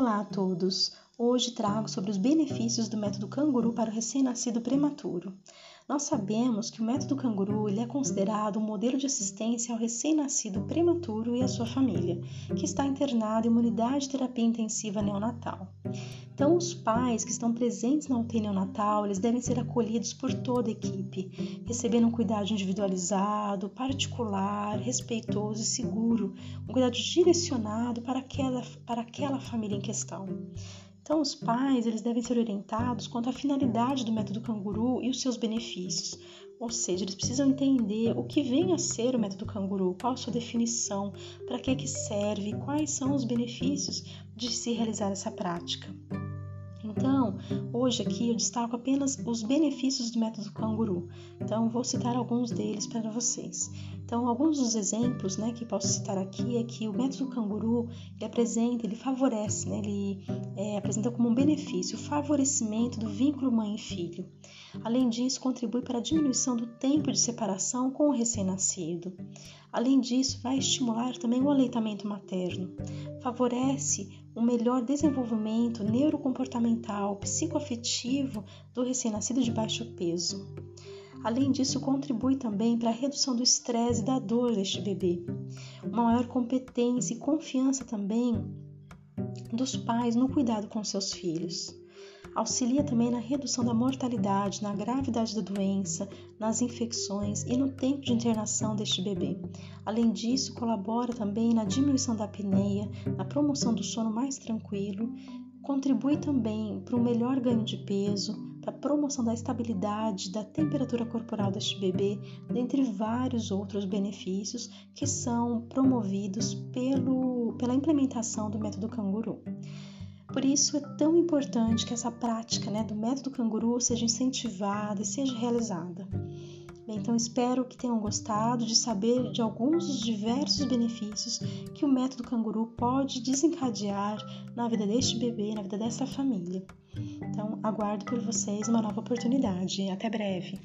Olá a todos! Hoje trago sobre os benefícios do método canguru para o recém-nascido prematuro. Nós sabemos que o método canguru ele é considerado um modelo de assistência ao recém-nascido prematuro e à sua família, que está internado em uma unidade de terapia intensiva neonatal. Então, os pais que estão presentes na UTI neonatal, eles devem ser acolhidos por toda a equipe, recebendo um cuidado individualizado, particular, respeitoso e seguro, um cuidado direcionado para aquela, para aquela família em questão. Então, os pais eles devem ser orientados quanto à finalidade do método canguru e os seus benefícios. Ou seja, eles precisam entender o que vem a ser o método canguru, qual a sua definição, para que, que serve, quais são os benefícios de se realizar essa prática. Hoje aqui eu destaco apenas os benefícios do método canguru. Então, vou citar alguns deles para vocês. Então, alguns dos exemplos né, que posso citar aqui é que o método canguru ele apresenta, ele favorece, né, ele é, apresenta como um benefício o favorecimento do vínculo mãe e filho. Além disso, contribui para a diminuição do tempo de separação com o recém-nascido. Além disso, vai estimular também o aleitamento materno. Favorece um melhor desenvolvimento neurocomportamental, psicoafetivo do recém-nascido de baixo peso. Além disso, contribui também para a redução do estresse e da dor deste bebê. Uma maior competência e confiança também dos pais no cuidado com seus filhos. Auxilia também na redução da mortalidade, na gravidade da doença, nas infecções e no tempo de internação deste bebê. Além disso, colabora também na diminuição da apneia, na promoção do sono mais tranquilo, contribui também para um melhor ganho de peso, para a promoção da estabilidade da temperatura corporal deste bebê, dentre vários outros benefícios que são promovidos pelo, pela implementação do método canguru. Por isso é tão importante que essa prática né, do método canguru seja incentivada e seja realizada. Bem, então espero que tenham gostado de saber de alguns dos diversos benefícios que o método canguru pode desencadear na vida deste bebê, na vida dessa família. Então, aguardo por vocês uma nova oportunidade. Até breve!